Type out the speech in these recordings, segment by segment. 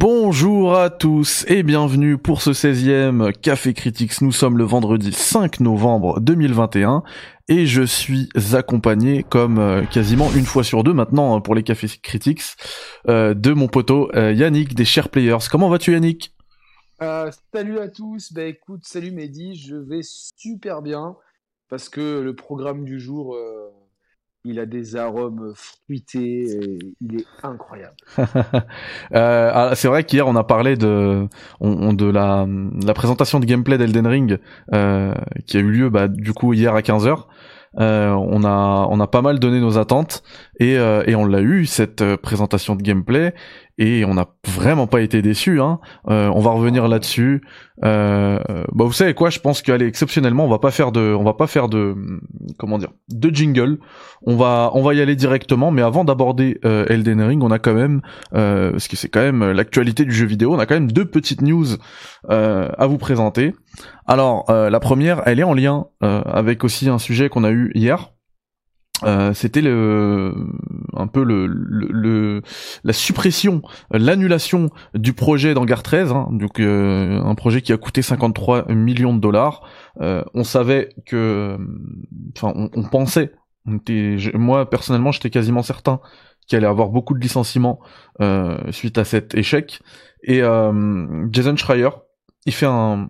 Bonjour à tous et bienvenue pour ce 16e Café Critics. Nous sommes le vendredi 5 novembre 2021 et je suis accompagné comme euh, quasiment une fois sur deux maintenant pour les Cafés Critics euh, de mon poteau euh, Yannick des Share Players. Comment vas-tu Yannick? Salut à tous, bah écoute, salut Mehdi, je vais super bien parce que le programme du jour il a des arômes fruités, il est incroyable. euh, ah, c'est vrai qu'hier on a parlé de, on, de la, présentation de gameplay d'Elden Ring euh, qui a eu lieu bah, du coup hier à 15h. Euh, on a pas mal donné nos attentes et, on l'a eu cette présentation de gameplay et on n'a vraiment pas été déçus. Hein. Euh, on va revenir là-dessus. Euh, bah vous savez quoi Je pense qu'allez exceptionnellement, on va pas faire de, on va pas faire de, comment dire, de jingle. On va, on va y aller directement. Mais avant d'aborder euh, Elden Ring, on a quand même, euh, parce que c'est quand même l'actualité du jeu vidéo, on a quand même deux petites news euh, à vous présenter. Alors la première, elle est en lien avec aussi un sujet qu'on a eu hier. Euh, c'était le un peu le, le, la suppression, l'annulation du projet d'Hangar 13, hein, donc euh, un projet qui a coûté 53 millions de dollars. Euh, on savait que, enfin, on, pensait, moi personnellement, j'étais quasiment certain qu'il allait avoir beaucoup de licenciements suite à cet échec. Et Jason Schreier, il fait un,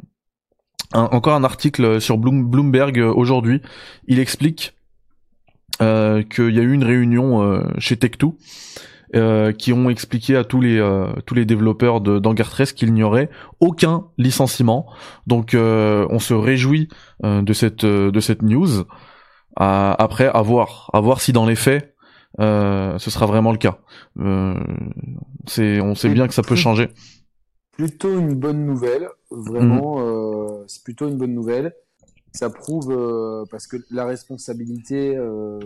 encore un article sur Bloomberg aujourd'hui. Il explique euh, qu'il y a eu une réunion euh, chez Tech2 euh, qui ont expliqué à tous les tous les développeurs 13 qu'il n'y aurait aucun licenciement. Donc on se réjouit de cette de cette news. après à voir à voir si dans les faits ce sera vraiment le cas. c'est on sait bien que ça peut changer. Plutôt une bonne nouvelle, vraiment. Mhm. c'est plutôt une bonne nouvelle ça prouve euh, parce que la responsabilité, euh,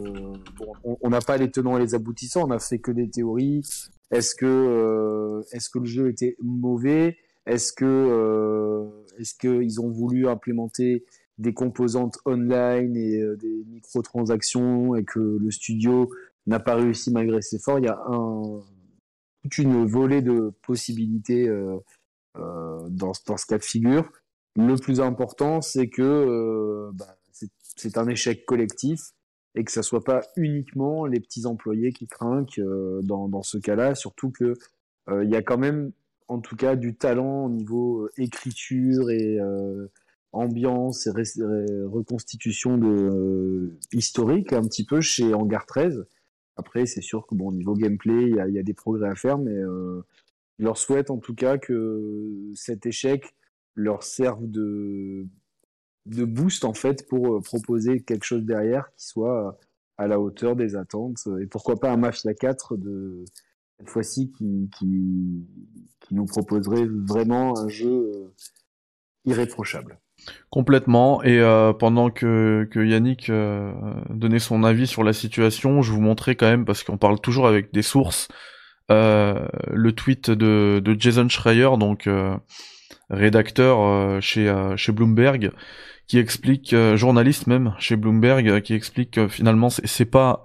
bon, on n'a pas les tenants et les aboutissants, on a fait que des théories. Est-ce que euh, est-ce que le jeu était mauvais? Est-ce que est-ce qu'ils ont voulu implémenter des composantes online et des microtransactions et que le studio n'a pas réussi malgré ses efforts? Il y a un, toute une volée de possibilités dans, dans ce cas de figure. Le plus important, c'est que euh, bah, c'est un échec collectif et que ça soit pas uniquement les petits employés qui trinquent euh, dans, dans, ce cas-là, surtout que euh, il y a quand même, en tout cas, du talent au niveau écriture et ambiance et reconstitution de historique un petit peu chez Hangar 13. Après, c'est sûr que bon, au niveau gameplay, il y a, y a, des progrès à faire, mais je leur souhaite en tout cas que cet échec leur servent de, de boost en fait pour euh, proposer quelque chose derrière qui soit à la hauteur des attentes et pourquoi pas un Mafia 4 de cette fois-ci qui, qui, qui nous proposerait vraiment un jeu euh, irréprochable. Complètement. Et euh, pendant que, que Yannick euh, donnait son avis sur la situation, je vous montrais quand même, parce qu'on parle toujours avec des sources, euh, le tweet de, de Jason Schreier, donc rédacteur euh, chez euh, chez Bloomberg qui explique euh, journaliste même chez Bloomberg qui explique que finalement c'est pas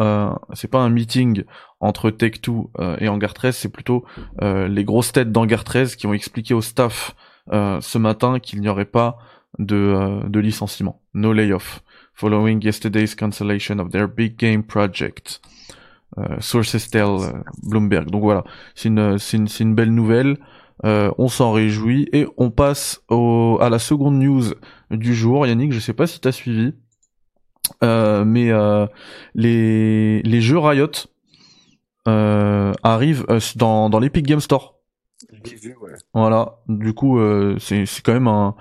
c'est pas un meeting entre Tech2 et Hangar 13 c'est plutôt les grosses têtes d'Hangar 13 qui ont expliqué au staff ce matin qu'il n'y aurait pas de de licenciement. No layoff. Following yesterday's cancellation of their big game project sources tell Bloomberg. Donc voilà. C'est une une, une belle nouvelle euh, on s'en réjouit et on passe à la seconde news du jour. Yannick, je sais pas si t'as suivi, euh, mais euh, les, les jeux Riot arrivent dans, dans l'Epic Game Store. Voilà, du coup, c'est quand même un,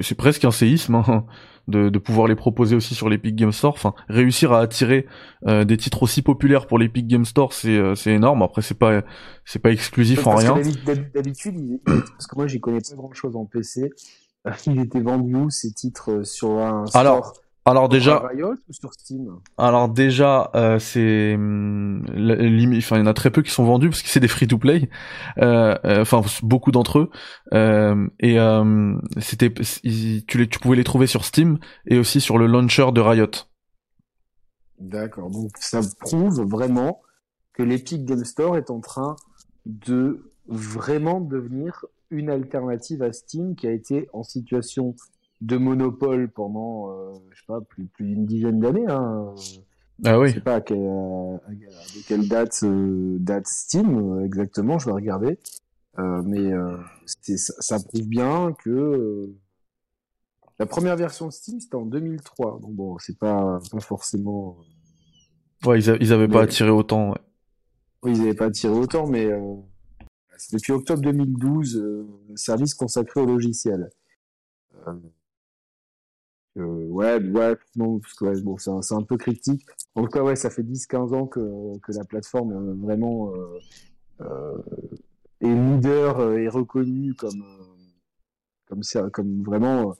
c'est presque un séisme. Hein de, de pouvoir les proposer aussi sur l'Epic Game Store. Enfin, réussir à attirer euh, des titres aussi populaires pour l'Epic Game Store, c'est euh, c'est énorme. Après, c'est pas c'est pas exclusif en rien. D'habitude, parce que moi, j'y connais pas grand chose en PC. Il était vendu où ces titres sur un store Alors, alors déjà, alors déjà, euh, c'est, hum, enfin il y en a très peu qui sont vendus parce que c'est des free to play, euh, euh, enfin beaucoup d'entre eux, euh, et euh, c'était, tu les, tu pouvais les trouver sur Steam et aussi sur le launcher de Riot. D'accord, donc ça prouve vraiment que l'Epic Game Store est en train de vraiment devenir une alternative à Steam qui a été en situation de monopole pendant, euh, je sais pas, plus, plus d'une dizaine d'années. Hein. Ah oui. Je sais pas à, quelle date, euh, date Steam euh, exactement, je vais regarder. mais ça, ça, prouve bien que la première version de Steam c'était en 2003. Donc bon, c'est pas, pas forcément. Ouais, ils, ils avaient pas attiré autant. Ouais. Oui, ils avaient pas attiré autant, mais c'est depuis octobre 2012, le service consacré au logiciel. Euh, ouais, ouais, non, parce que ouais, bon, c'est un, un, peu critique. En tout cas, ouais, ça fait 10-15 ans que, que la plateforme euh, vraiment euh, euh, est leader et reconnue comme, comme, comme vraiment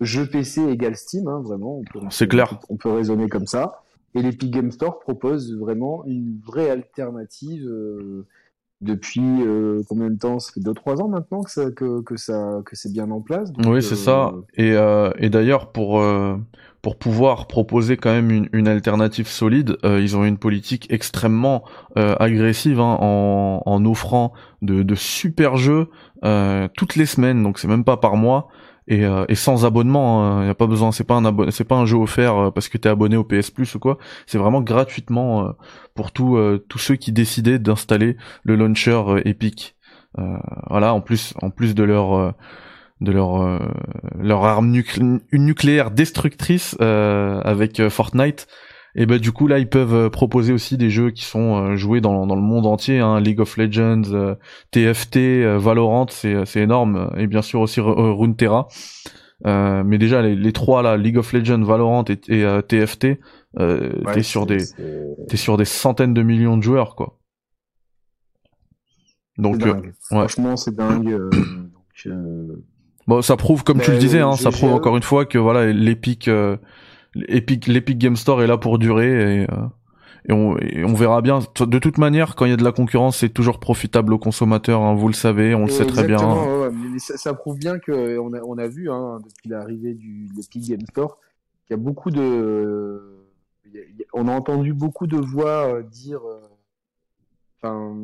jeu PC égale Steam, hein, vraiment. C'est clair. On peut raisonner comme ça. Et l'Epic Game Store propose vraiment une vraie alternative depuis euh, combien de temps? Ça fait 2-3 ans maintenant que ça, que, que ça que c'est bien en place. oui, c'est ça. Euh, et, euh, et d'ailleurs pour euh, pour pouvoir proposer quand même une, une alternative solide, ils ont une politique extrêmement agressive hein, en, en offrant de, de super jeux toutes les semaines. Donc c'est même pas par mois et, euh, et sans abonnement. Il hein. a pas besoin, c'est pas un c'est pas un jeu offert euh, parce que t'es abonné au PS Plus ou quoi. C'est vraiment gratuitement euh, pour tous tous ceux qui décidaient d'installer le launcher Epic. voilà, en plus en plus de leur de leur leur arme nucléaire destructrice avec Fortnite et ben du coup là ils peuvent euh, proposer aussi des jeux qui sont euh, joués dans, dans le monde entier, hein, League of Legends, TFT, euh, Valorant, c'est c'est énorme et bien sûr aussi Runeterra. Euh, mais déjà les, les, trois là, League of Legends, Valorant et, TFT, euh, t'es sur des t'es sur des centaines de millions de joueurs quoi. Donc ouais. franchement c'est dingue. Bon ça prouve comme tu le disais, hein, ça prouve encore une fois que voilà l'Epic l'Epic l'Epic Game Store est là pour durer et, euh, et, on, on, verra bien. De toute manière, quand il y a de la concurrence, c'est toujours profitable aux consommateurs. Hein, vous le savez, on le sait très bien. Ouais, mais ça, ça, prouve bien que on a, on a vu hein, depuis l'arrivée du l'Epic Game Store qu'il y a beaucoup de, on a entendu beaucoup de voix euh, dire, euh, enfin,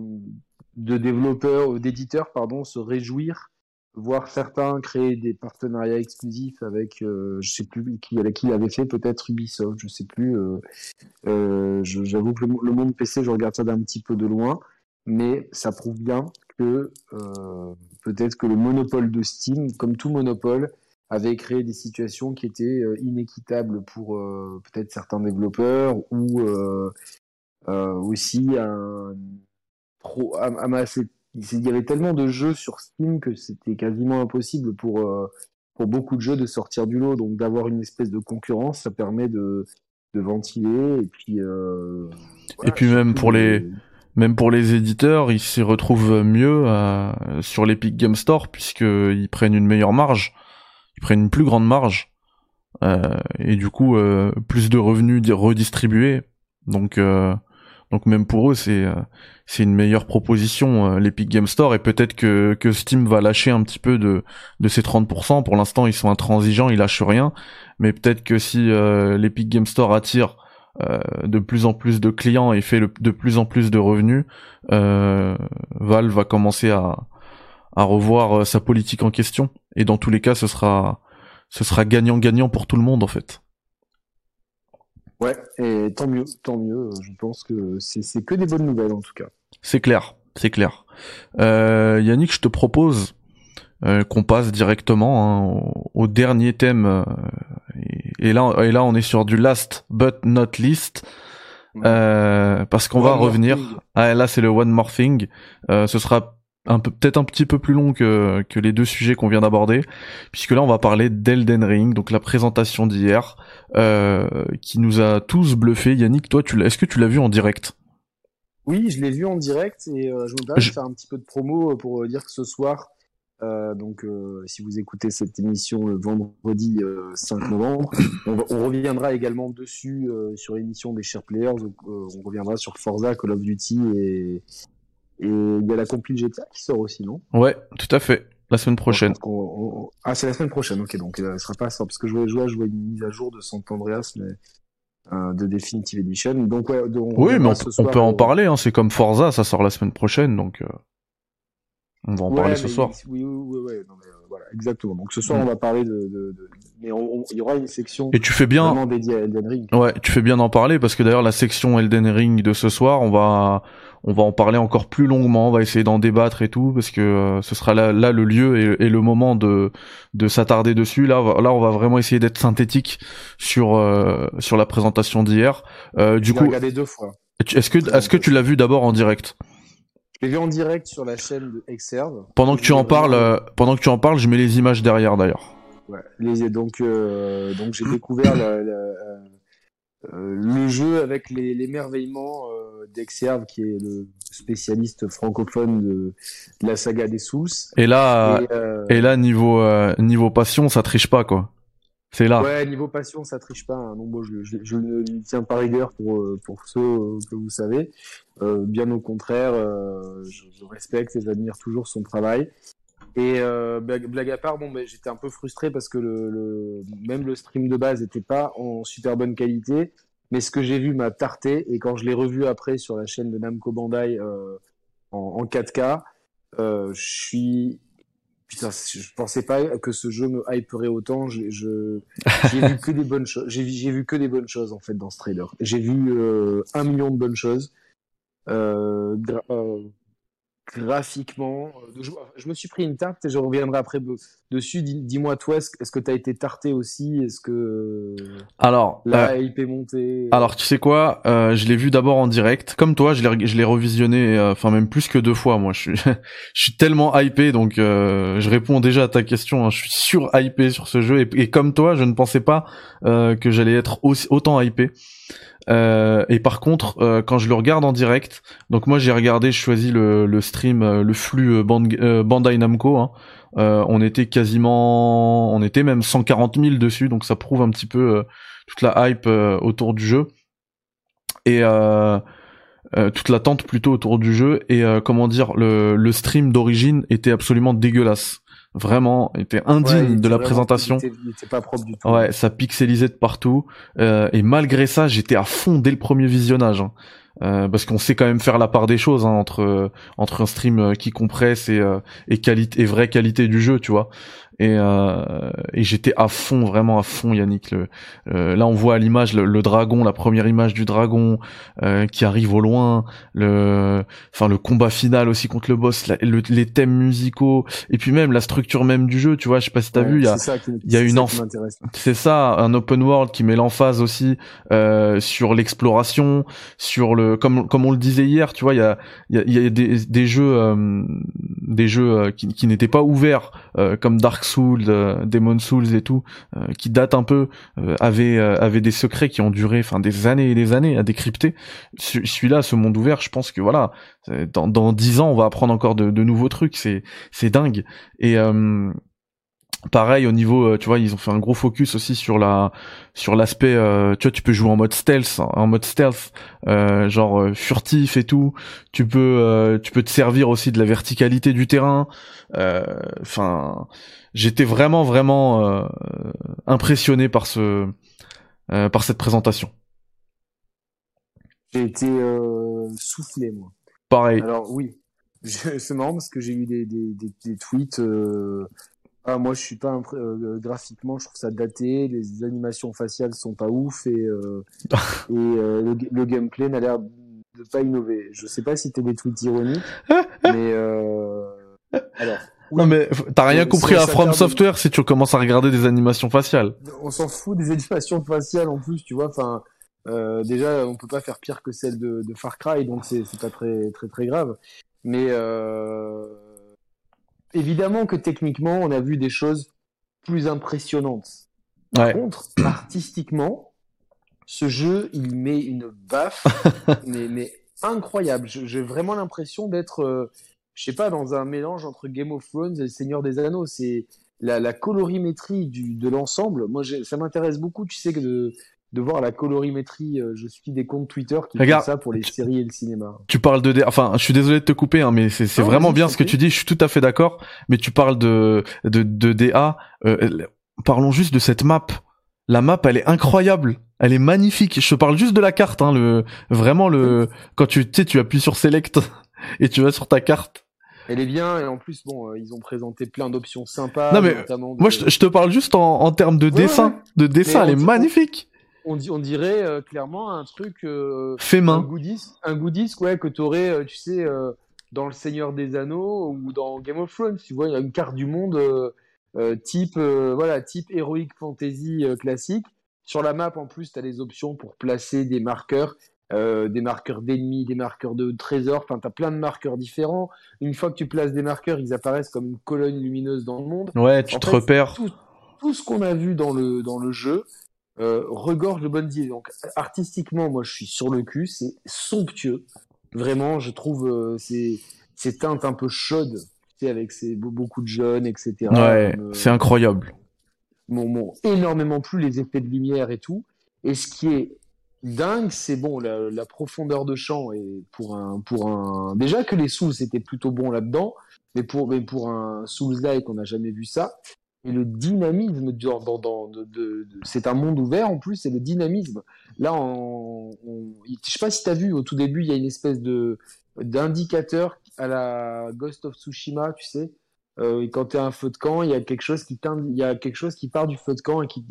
de développeurs, d'éditeurs, pardon, se réjouir voir certains créer des partenariats exclusifs avec, euh, je sais plus avec qui il avait fait, peut-être Ubisoft, je sais plus. Euh, euh, J'avoue que le, monde PC, je regarde ça d'un petit peu de loin, mais ça prouve bien que euh, peut-être que le monopole de Steam, comme tout monopole, avait créé des situations qui étaient inéquitables pour peut-être certains développeurs ou aussi un trop amasser il y avait tellement de jeux sur Steam que c'était quasiment impossible pour, euh, pour beaucoup de jeux de sortir du lot. Donc d'avoir une espèce de concurrence, ça permet de, de ventiler. Et puis, euh, et puis même pour les... Même pour les éditeurs, ils s'y retrouvent mieux euh, sur l'Epic Game Store puisqu'ils prennent une meilleure marge, ils prennent une plus grande marge euh, et du coup euh, plus de revenus redistribués. Donc donc même pour eux, c'est euh, c'est une meilleure proposition euh, l'Epic Game Store et peut-être que que Steam va lâcher un petit peu de de ces 30%. Pour l'instant, ils sont intransigeants, ils lâchent rien. Mais peut-être que si euh, l'Epic Game Store attire de plus en plus de clients et fait de plus en plus de revenus, Valve va commencer à à revoir sa politique en question. Et dans tous les cas, ce sera ce sera gagnant-gagnant pour tout le monde en fait. Ouais, et tant mieux, tant mieux. Je pense que c'est que des bonnes nouvelles en tout cas. C'est clair, c'est clair. Euh, Yannick, je te propose euh, qu'on passe directement hein, au, dernier thème. Euh, et, là, et là, on est sur du last but not least. Euh, parce qu'on va revenir. Ah, là, c'est le one more thing. Euh, ce sera un peu peut-être un petit peu plus long que, que les deux sujets qu'on vient d'aborder, puisque là on va parler d'Elden Ring, donc la présentation d'hier, euh, qui nous a tous bluffé. Yannick, toi, tu est-ce que tu l'as vu en direct? Oui, je l'ai vu en direct et euh, je me permets de faire un petit peu de promo euh, pour dire que ce soir, euh, donc euh, si vous écoutez cette émission le vendredi 5 novembre, on, on, reviendra également dessus sur l'émission des Share Players. on reviendra sur Forza, Call of Duty et et il y a la compil GTA qui sort aussi, non? Ouais, tout à fait. La semaine prochaine. Ah, c'est la semaine prochaine, ok, donc euh, elle sera pas parce que je voulais jouer, je vois une mise à jour de Sant Andreas, mais euh, de Definitive Edition. Donc ouais, oui, mais on, peut en parler. Hein, c'est comme Forza, ça sort la semaine prochaine, donc. Euh... On va en parler ce soir. Oui, oui, oui, non, mais, voilà, exactement. Donc ce soir, mm. on va parler de, de, de... mais il y aura une section. Et tu fais bien. Vraiment dédiée à Elden Ring. Ouais, tu fais bien d'en parler parce que d'ailleurs la section Elden Ring de ce soir, on va on va en parler encore plus longuement, on va essayer d'en débattre et tout, parce que euh, ce sera là, là le lieu et, le moment de, de s'attarder dessus. Là, là, on va vraiment essayer d'être synthétique sur euh, sur la présentation d'hier. Euh, du coup, regardé deux fois. Est-ce que est-ce que tu l'as vu d'abord en direct? Je l'ai vu en direct sur la chaîne de Exerve. Pendant que tu en parles, euh, pendant que tu en parles, je mets les images derrière d'ailleurs. Ouais, les, donc donc j'ai découvert la, la euh, le jeu avec les, l'émerveillement euh, d'Exerve, qui est le spécialiste francophone de, la saga des Souls. Et là, et, euh, là niveau niveau passion, ça triche pas quoi. C'est là. Ouais, niveau passion, ça triche pas. Hein. Non, bon, je, je, je, ne tiens pas rigueur pour pour ceux que vous savez. bien au contraire, je, je, respecte et j'admire toujours son travail. Et euh, blague, à part, bon, mais j'étais un peu frustré parce que le, le, même le stream de base n'était pas en super bonne qualité. Mais ce que j'ai vu m'a tarté. Et quand je l'ai revu après sur la chaîne de Namco Bandai euh, en, en, 4K, euh, je suis putain, je pensais pas que ce jeu me hyperait autant. Je, j'ai vu que des bonnes choses. J'ai, j'ai vu que des bonnes choses en fait dans ce trailer. J'ai vu euh, un million de bonnes choses. Euh, euh graphiquement. Euh, je, me suis pris une tarte et je reviendrai après dessus. Dis-moi toi, est-ce que tu as été tarté aussi? Est-ce que alors la euh, hype est montée? Alors tu sais quoi euh, Je l'ai vu d'abord en direct, comme toi. Je l'ai revisionné, enfin même plus que deux fois. Moi, je suis je suis tellement hypé, donc je réponds déjà à ta question. Hein. Je suis sur hypé sur ce jeu et, et, comme toi, je ne pensais pas que j'allais être aussi, autant hypé. Euh, et par contre, euh, quand je le regarde en direct, donc moi j'ai regardé, je choisis le, le stream, euh, le flux Bandai Namco. Hein, on était quasiment, on était même 140 000 dessus, donc ça prouve un petit peu toute la hype autour du jeu et toute l'attente plutôt autour du jeu. Et comment dire, le, le stream d'origine était absolument dégueulasse vraiment était indigne de la présentation. Il était, pas propre du tout. Ouais, ça pixelisait de partout. Euh, et malgré ça, j'étais à fond dès le premier visionnage. Hein. Euh, parce qu'on sait quand même faire la part des choses hein, entre entre un stream euh, qui compresse et euh, et qualité et vraie qualité du jeu, tu vois et, euh, et j'étais à fond, vraiment à fond, Yannick. Le, euh, là, on voit à l'image le, dragon, la première image du dragon euh, qui arrive au loin, le, enfin le combat final aussi contre le boss, les thèmes musicaux, et puis même la structure même du jeu. Tu vois, je sais pas si t'as vu, il y a, il y a une c'est ça, un open world qui met l'emphase aussi euh, sur l'exploration, sur le, comme comme on le disait hier, tu vois, il y a il y a, y a des, des jeux, euh, des jeux qui, qui n'étaient pas ouverts comme Dark Souls, euh, Demon Souls et tout, euh, qui datent un peu, euh, avaient avait des secrets qui ont duré, enfin des années et des années à décrypter. Celui-là, ce monde ouvert, je pense que voilà, dans dans dix ans, on va apprendre encore de, de nouveaux trucs. C'est c'est dingue. Et pareil au niveau euh, tu vois ils ont fait un gros focus aussi sur la sur l'aspect euh, tu vois tu peux jouer en mode stealth en mode stealth euh, genre furtif et tout tu peux tu peux te servir aussi de la verticalité du terrain enfin j'étais vraiment vraiment impressionné par ce par cette présentation j'ai été soufflé moi pareil alors oui c'est marrant parce que j'ai eu des, des, des, des tweets ah, moi, je suis pas euh, graphiquement, je trouve ça daté. Les animations faciales sont pas ouf et, euh, et euh, le, gameplay n'a l'air de pas innover. Je sais pas si t'es des tweets ironiques, mais alors. Non mais t'as rien compris à From Software si tu commences à regarder des animations faciales. On s'en fout des animations faciales en plus, tu vois. Enfin, déjà, on peut pas faire pire que celle de, de Far Cry, donc c'est pas très très très grave. Mais euh, évidemment que techniquement, on a vu des choses plus impressionnantes. Par contre, artistiquement, ce jeu, il met une baffe, mais, incroyable. J'ai vraiment l'impression d'être, euh, je sais pas, dans un mélange entre Game of Thrones et Le Seigneur des Anneaux. C'est la, colorimétrie de l'ensemble. Moi, ça m'intéresse beaucoup. Tu sais que de, de voir la colorimétrie. Euh, je suis des comptes Twitter qui font ça pour les séries et le cinéma. Tu parles de, enfin, je suis désolé de te couper, hein, mais c'est vraiment bien ce que tu dis. Je suis tout à fait d'accord. Mais tu parles de de, de DA. Euh, parlons juste de cette map. La map, elle est incroyable. Elle est magnifique. Je te parle juste de la carte, hein, le vraiment le quand tu tu appuies sur Select et tu vas sur ta carte. Elle est bien et en plus bon, ils ont présenté plein d'options sympas. Non mais moi je, te parle juste en, en termes de dessin, de dessin, elle est magnifique. On, on, dirait clairement un truc fait main, un goodies, un goodies ouais que t'aurais, tu sais, dans le Seigneur des Anneaux ou dans Game of Thrones. Tu vois, il y a une carte du monde type voilà type héroïque fantasy classique. Sur la map en plus, tu as les options pour placer des marqueurs euh, des marqueurs d'ennemis, des marqueurs de trésors, enfin tu as plein de marqueurs différents. Une fois que tu places des marqueurs, ils apparaissent comme une colonne lumineuse dans le monde. Ouais, tu te repères. Tout, ce qu'on a vu dans le, dans le jeu euh, regorge de bonnes idées. Donc artistiquement, moi je suis sur le cul, c'est somptueux. Vraiment, je trouve euh, ces, ces teintes un peu chaudes, tu sais, avec ces, beaucoup de jeunes, etc. Ouais, c'est incroyable. M'ont énormément plu les effets de lumière et tout. Et ce qui est dingue, c'est bon, la, profondeur de champ et pour un, pour un, déjà que les Souls étaient plutôt bons là-dedans, mais pour, mais pour un Souls-like, on n'a jamais vu ça. Et le dynamisme dans, de, c'est un monde ouvert en plus, c'est le dynamisme. Là, on, on, je sais pas si tu as vu au tout début, il y a une espèce de d'indicateur à la Ghost of Tsushima, tu sais, euh, quand tu as un feu de camp, il y a quelque chose qui il y a quelque chose qui part du feu de camp et qui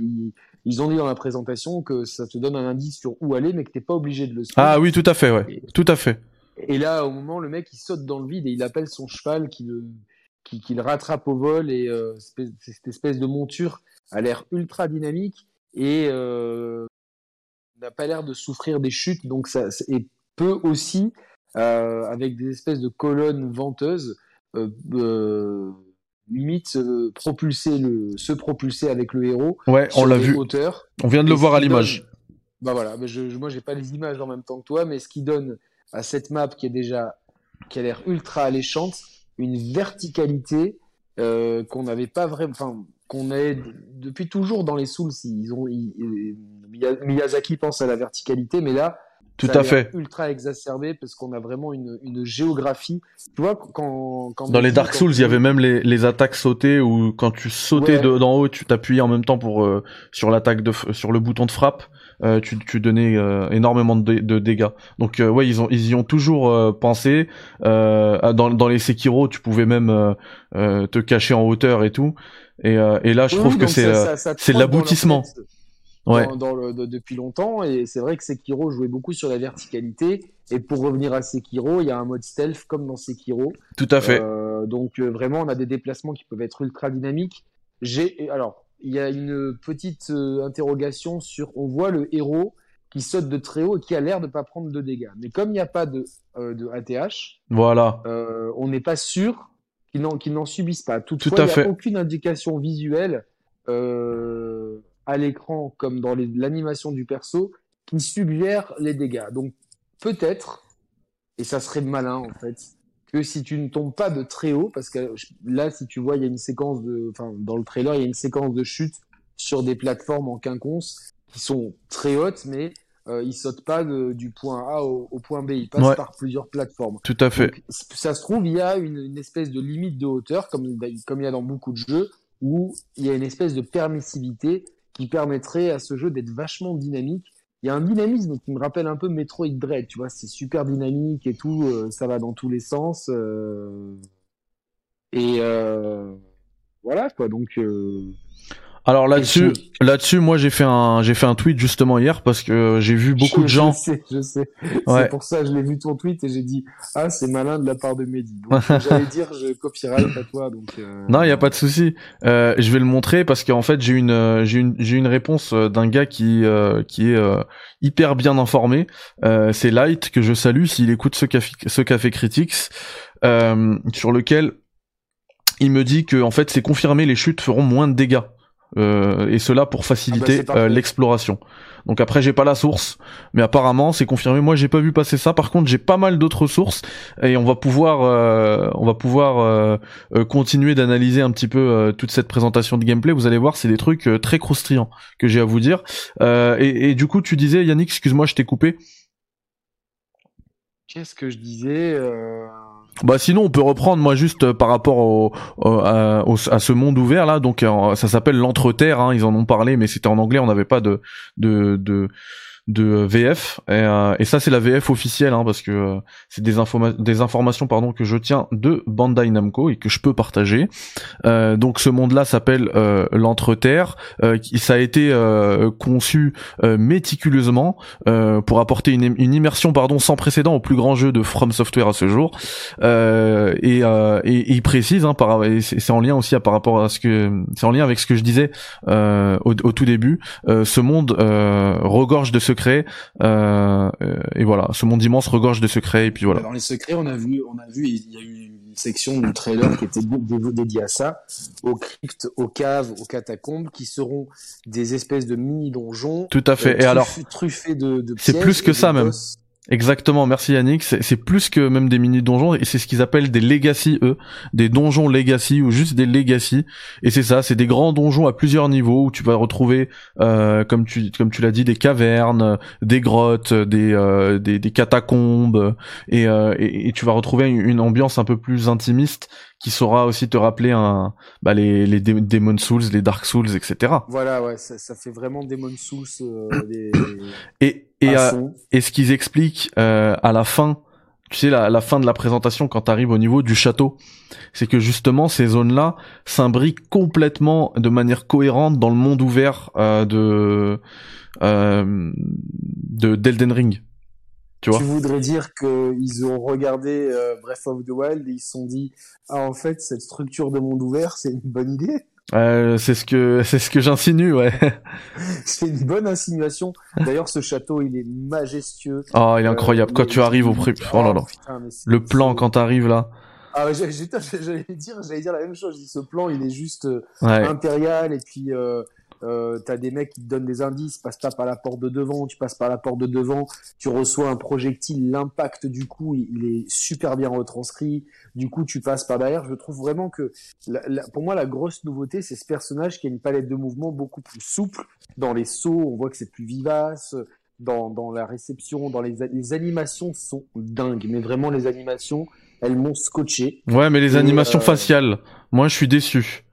ils ont dit dans la présentation que ça te donne un indice sur où aller mais que t'es pas obligé de le suivre. Ah oui, tout à fait, ouais. tout à fait. Et là au moment le mec il saute dans le vide et il appelle son cheval qui le qui, qui le rattrape au vol et euh, cette espèce de monture a l'air ultra dynamique et euh, n'a pas l'air de souffrir des chutes donc ça et peut aussi avec des espèces de colonnes venteuses limite propulser le, se propulser avec le héros. Ouais, on l'a vu. On vient de le voir à l'image. Bah voilà, mais je, moi j'ai pas les images en même temps que toi, mais ce qui donne à cette map qui est déjà qui a l'air ultra alléchante, une verticalité euh, qu'on n'avait pas vraiment, enfin qu'on est depuis toujours dans les Souls. Ils ont Miyazaki pense à la verticalité, mais là tout à fait. Ultra exacerbé parce qu'on a vraiment une, une, géographie. Tu vois, quand, quand dans les Dark Souls, il y avait même les, les attaques sautées où quand tu sautais d'en haut, tu t'appuyais en même temps pour euh, sur l'attaque de sur le bouton de frappe. Euh, tu, tu donnais euh, énormément de, de, dégâts. Donc euh, ouais, ils ont ils y ont toujours pensé. dans dans les Sekiro, tu pouvais même te cacher en hauteur et tout. Et, et là, je trouve que c'est c'est l'aboutissement ouais. dans, le, depuis longtemps. Et c'est vrai que Sekiro jouait beaucoup sur la verticalité. Et pour revenir à Sekiro, il y a un mode stealth comme dans Sekiro. Tout à fait. Euh, donc euh, vraiment, on a des déplacements qui peuvent être ultra dynamiques. J'ai alors, il y a une petite euh, interrogation sur. On voit le héros qui saute de très haut et qui a l'air de pas prendre de dégâts. Mais comme il n'y a pas de, de ATH, voilà, on n'est pas sûr qu'ils n'en subissent pas. Toutefois, Tout à il n'y a aucune indication visuelle euh, à l'écran comme dans l'animation du perso qui suggère les dégâts. Donc peut-être, et ça serait malin en fait, que si tu ne tombes pas de très haut, parce que là si tu vois il y a une séquence de, enfin dans le trailer il y a une séquence de chute sur des plateformes en quinconce qui sont très hautes, mais euh, ils sautent pas du point A au, point B, ils passent par plusieurs plateformes. Tout à fait. ça se trouve, il y a une, une, espèce de limite de hauteur, comme, comme il y a dans beaucoup de jeux, où il y a une espèce de permissivité qui permettrait à ce jeu d'être vachement dynamique. Il y a un dynamisme qui me rappelle un peu Metroid Dread, tu vois, c'est super dynamique et tout, euh, ça va dans tous les sens. Euh, et euh, voilà quoi, donc alors là-dessus, là-dessus, moi j'ai fait un, j'ai fait un tweet justement hier parce que j'ai vu beaucoup de gens. Je sais, je sais. C'est pour ça que je l'ai vu ton tweet et j'ai dit ah c'est malin de la part de Mehdi. J'allais dire je copyright à toi donc. Euh... Non, il y a pas de souci. Euh, je vais le montrer parce qu'en fait j'ai une, euh, j'ai une, j'ai une réponse euh, d'un gars qui, euh, qui est hyper bien informé. c'est Light que je salue s'il écoute ce café, ce café critiques sur lequel il me dit que en fait c'est confirmé les chutes feront moins de dégâts. Euh, et cela pour faciliter ah bah, euh, l'exploration. Donc après j'ai pas la source, mais apparemment c'est confirmé. Moi j'ai pas vu passer ça. Par contre j'ai pas mal d'autres sources et on va pouvoir euh, on va pouvoir continuer d'analyser un petit peu toute cette présentation de gameplay. Vous allez voir c'est des trucs très croustillants que j'ai à vous dire. Et, et, du coup tu disais Yannick, excuse-moi je t'ai coupé. Qu'est-ce que je disais bah sinon on peut reprendre moi juste euh, par rapport au, à, ce monde ouvert là. Donc euh, ça s'appelle l'entreterre hein, ils en ont parlé mais c'était en anglais. On n'avait pas de de VF et, et ça c'est la VF officielle hein, parce que c'est des, des informations pardon que je tiens de Bandai Namco et que je peux partager. donc ce monde-là s'appelle l'Entreterre. ça a été conçu méticuleusement pour apporter une, une immersion pardon sans précédent au plus grand jeu de From Software à ce jour. et, et, il précise, hein, c'est en lien aussi à, par rapport à ce que c'est en lien avec ce que je disais euh, au, au, tout début. Euh, ce monde euh, regorge de secrets euh, et voilà, ce monde immense regorge de secrets et puis voilà. Dans les secrets, on a vu, on a vu, il y a eu une section du trailer qui était dédiée à ça, aux cryptes, aux caves, aux catacombes, qui seront des espèces de mini donjons. Tout à fait. et alors, truffés de, de c'est plus que ça même. Exactement, merci Yannick. C'est plus que même des mini donjons et c'est ce qu'ils appellent des legacy eux, des donjons legacy ou juste des legacy. Et c'est ça, c'est des grands donjons à plusieurs niveaux où tu vas retrouver, euh, comme tu comme tu l'as dit, des cavernes, des grottes, des euh, des, catacombes euh, et, tu vas retrouver une ambiance un peu plus intimiste qui saura aussi te rappeler un, bah, les, les Demon Souls, les Dark Souls, etc. Voilà, ouais, ça, ça fait vraiment Demon Souls. Euh, des... Et, et, et ce qu'ils expliquent euh, à la fin, tu sais, la, la fin de la présentation, quand tu arrives au niveau du château, c'est que justement, ces zones-là s'imbriquent complètement de manière cohérente dans le monde ouvert euh, de euh, de d'Elden Ring. Tu, voudrais dire qu'ils ont regardé euh, Breath of the Wild et ils se sont dit ah en fait cette structure de monde ouvert c'est une bonne idée. Euh, c'est ce que c'est ce que j'insinue ouais. c'est une bonne insinuation. D'ailleurs ce château il est majestueux. Oh il est incroyable quand tu arrives au prix. Oh là là. le plan quand tu arrives là. Ah j'allais dire j'allais dire la même chose. Je dis ce plan il est juste euh, impérial et puis euh, euh, t'as des mecs qui te donnent des indices, passe pas par la porte de devant, tu passes par la porte de devant, tu reçois un projectile, l'impact du coup, il, est super bien retranscrit, du coup tu passes par derrière. Je trouve vraiment que, pour moi, la grosse nouveauté, c'est ce personnage qui a une palette de mouvements beaucoup plus souple. Dans les sauts, on voit que c'est plus vivace. Dans, dans la réception, dans les, les animations sont dingues, mais vraiment les animations, elles m'ont scotché. Ouais, mais les animations euh, faciales, moi je suis déçu.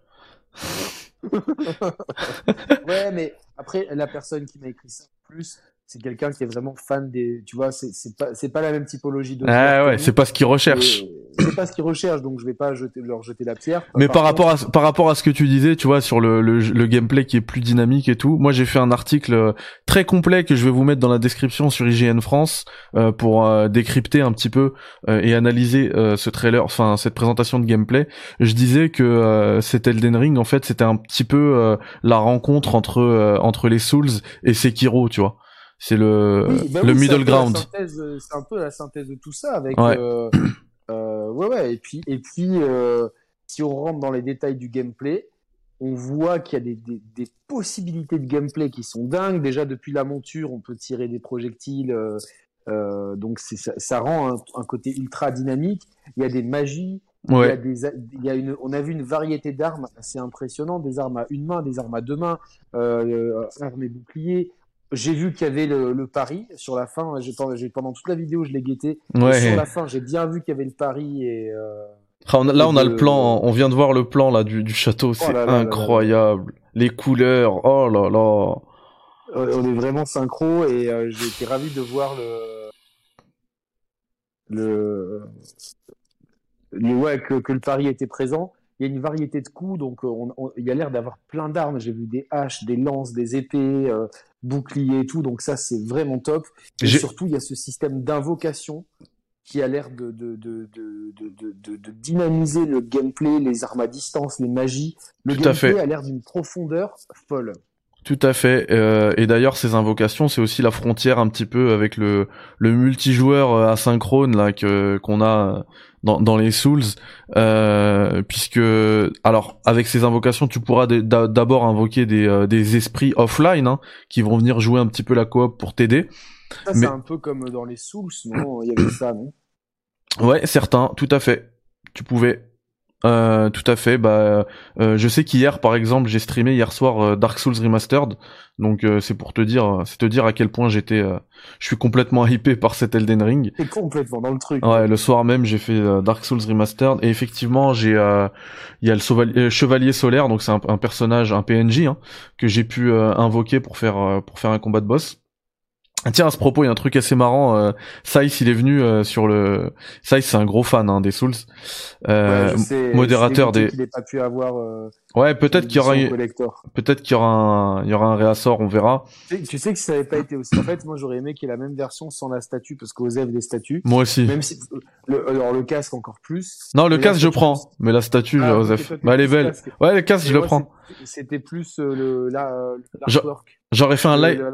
ouais, mais après, la personne qui m'a écrit ça, plus, c'est quelqu'un qui est vraiment fan des, tu vois, c'est pas, c'est pas la même typologie de. Ah ouais, c'est pas ce qu'il recherche. C'est pas ce qu'il recherche, donc je vais pas jeter, leur jeter la pierre. Mais par, rapport à, par rapport à ce que tu disais, tu vois, sur le, le, le gameplay qui est plus dynamique et tout, moi j'ai fait un article euh, très complet que je vais vous mettre dans la description sur IGN France euh, pour euh, décrypter un petit peu et analyser ce trailer, enfin cette présentation de gameplay. Je disais que cet Elden Ring, en fait, c'était un petit peu la rencontre entre entre les Souls et Sekiro, tu vois. C'est le, bah le middle ground. C'est un peu la synthèse de tout ça avec. Ouais. Euh, euh, ouais, ouais. Et puis, et puis euh, si on rentre dans les détails du gameplay, on voit qu'il y a des, des, des, possibilités de gameplay qui sont dingues. Déjà, depuis la monture, on peut tirer des projectiles. Euh, euh donc, ça, ça, rend un, un, côté ultra dynamique. Il y a des magies. Ouais. Il, y a des, il y a une, on a vu une variété d'armes assez impressionnante. Des armes à une main, des armes à deux mains, euh, armes et boucliers. J'ai vu qu'il y avait le, le, pari sur la fin. J'ai, pendant toute la vidéo, je l'ai guetté. Ouais. Sur la fin, j'ai bien vu qu'il y avait le pari et. Euh, ah, là, on a le plan. On vient de voir le plan là du, du château. Oh c'est incroyable. Les couleurs. Oh là là. On est vraiment synchro et euh, j'ai été ravi de voir le le, le ouais que, que le pari était présent il y a une variété de coups, donc euh, on, il y a l'air d'avoir plein d'armes. J'ai vu des haches, des lances, des épées, euh, boucliers et tout, donc ça c'est vraiment top. Et surtout, il y a ce système d'invocation qui a l'air de, de, de, de, dynamiser le gameplay, les armes à distance, les magies. Le gameplay fait. a l'air d'une profondeur folle. Tout à fait. Euh, et d'ailleurs, ces invocations, c'est aussi la frontière un petit peu avec le, le multijoueur asynchrone là que qu'on a dans, dans les Souls, euh, puisque alors avec ces invocations, tu pourras d'abord invoquer des, euh, des esprits offline hein, qui vont venir jouer un petit peu la coop pour t'aider. Ça, c'est un peu comme dans les Souls, non Il y avait ça, non? Ouais, certains, tout à fait. Tu pouvais. Euh, tout à fait. Bah, euh, je sais qu'hier, par exemple, j'ai streamé hier soir euh, Dark Souls Remastered. Donc euh, c'est pour te dire, c'est te dire à quel point j'étais, je suis complètement hypé par cet Elden Ring. T'es complètement dans le truc. Ouais, le soir même, j'ai fait Dark Souls Remastered et effectivement, j'ai, il y a le chevalier solaire, donc c'est un, un, personnage, un PNJ, hein, que j'ai pu invoquer pour faire pour faire un combat de boss. Tiens, à ce propos, il y a un truc assez marrant. Euh, Saïs, il est venu euh, sur le. Saïs, c'est un gros fan hein, des Souls. Euh, Ouais, je sais, modérateur des- qu'il ait pas pu avoir. euh, Ouais, peut-être qu'il y aura, peut-être qu'il y aura un, il y aura un réassort, on verra. Tu sais, tu sais que ça n'avait pas été aussi. En fait, moi, j'aurais aimé qu'il y ait la même version sans la statue, parce qu'aux F des statues, Moi aussi. même si le, alors le casque encore plus. Non, le casque, je prends, mais la statue, Ah, Bah, elle est belle. casque. Ouais, le casque, Et je le prends. c'était- plus euh, le la, euh. J'aurais fait un live.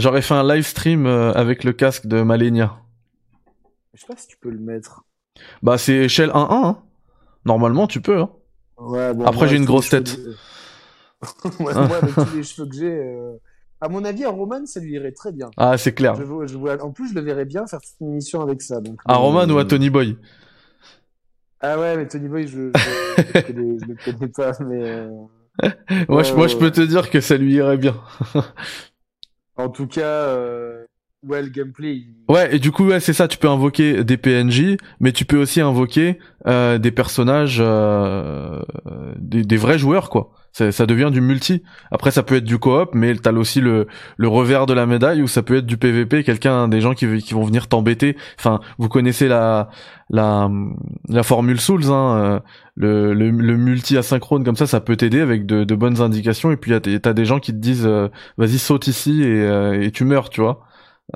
J'aurais fait un live stream euh, avec le casque de Malenia. Je sais pas si tu peux le mettre. Bah, c'est échelle 1-1, hein. Normalement, tu peux, hein. Ouais, bon, Après, j'ai une grosse tête. moi, moi, avec tous les cheveux que j'ai, euh, à mon avis, à Roman, ça lui irait très bien. Ah, c'est clair. Je vois, je vois- en plus, je le verrais bien faire toute une émission avec ça. Donc, À euh, Roman ou à Tony Boy? Ah ouais, mais Tony Boy, je, je, je, le connais, pas, mais euh, Moi, je, Ouais, moi, ouais, je peux te dire que ça lui irait bien. En tout cas, euh, ouais, gameplay. Ouais, et du coup, ouais, c'est ça, tu peux invoquer des PNJ, mais tu peux aussi invoquer euh, des personnages, euh, des vrais joueurs, quoi. Ça, devient du multi. Après, ça peut être du coop, mais t'as aussi le, le revers de la médaille, où ça peut être du PVP, quelqu'un, des gens qui, qui vont venir t'embêter. Enfin, vous connaissez la, la, la formule Souls, hein, euh, le, le, le multi asynchrone comme ça, ça peut t'aider avec de, de bonnes indications, et puis t'as des gens qui te disent, euh, vas-y, saute ici, et, euh, et tu meurs, tu vois.